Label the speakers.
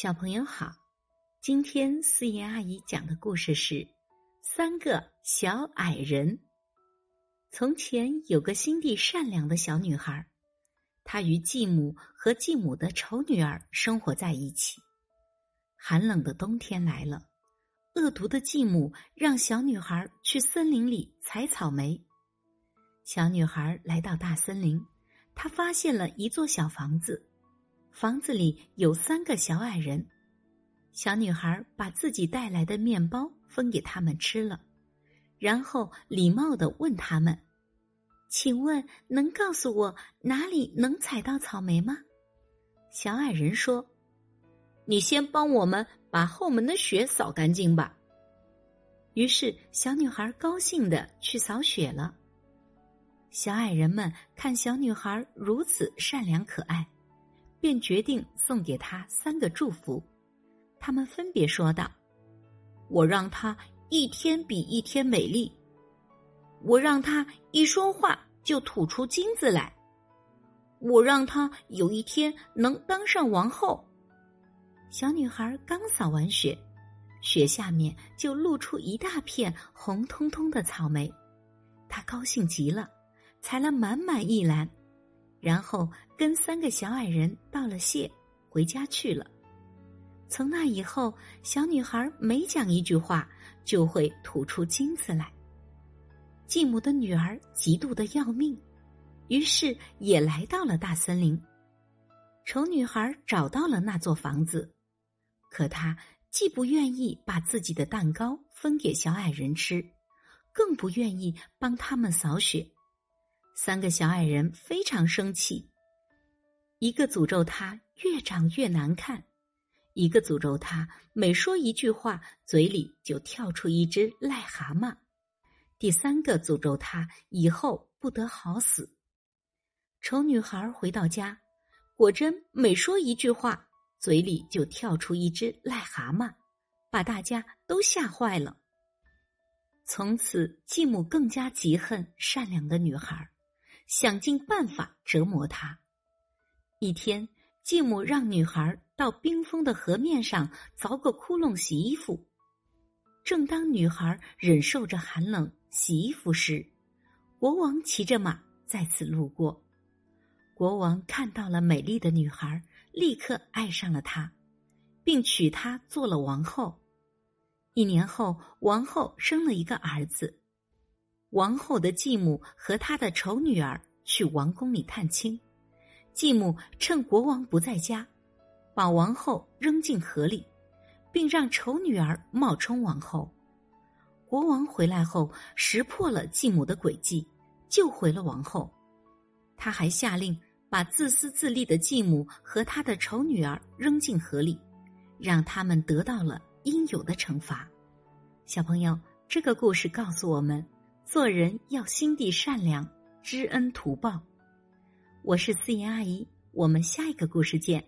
Speaker 1: 小朋友好，今天思妍阿姨讲的故事是《三个小矮人》。从前有个心地善良的小女孩，她与继母和继母的丑女儿生活在一起。寒冷的冬天来了，恶毒的继母让小女孩去森林里采草莓。小女孩来到大森林，她发现了一座小房子。房子里有三个小矮人，小女孩把自己带来的面包分给他们吃了，然后礼貌的问他们：“请问能告诉我哪里能采到草莓吗？”小矮人说：“你先帮我们把后门的雪扫干净吧。”于是小女孩高兴的去扫雪了。小矮人们看小女孩如此善良可爱。便决定送给她三个祝福，他们分别说道：“我让她一天比一天美丽，我让她一说话就吐出金子来，我让她有一天能当上王后。”小女孩刚扫完雪，雪下面就露出一大片红彤彤的草莓，她高兴极了，采了满满一篮。然后跟三个小矮人道了谢，回家去了。从那以后，小女孩每讲一句话，就会吐出金子来。继母的女儿嫉妒的要命，于是也来到了大森林。丑女孩找到了那座房子，可她既不愿意把自己的蛋糕分给小矮人吃，更不愿意帮他们扫雪。三个小矮人非常生气，一个诅咒他越长越难看，一个诅咒他每说一句话嘴里就跳出一只癞蛤蟆，第三个诅咒他以后不得好死。丑女孩回到家，果真每说一句话嘴里就跳出一只癞蛤蟆，把大家都吓坏了。从此，继母更加嫉恨善良的女孩。想尽办法折磨她。一天，继母让女孩到冰封的河面上凿个窟窿洗衣服。正当女孩忍受着寒冷洗衣服时，国王骑着马再次路过。国王看到了美丽的女孩，立刻爱上了她，并娶她做了王后。一年后，王后生了一个儿子。王后的继母和她的丑女儿去王宫里探亲，继母趁国王不在家，把王后扔进河里，并让丑女儿冒充王后。国王回来后识破了继母的诡计，救回了王后。他还下令把自私自利的继母和他的丑女儿扔进河里，让他们得到了应有的惩罚。小朋友，这个故事告诉我们。做人要心地善良，知恩图报。我是思妍阿姨，我们下一个故事见。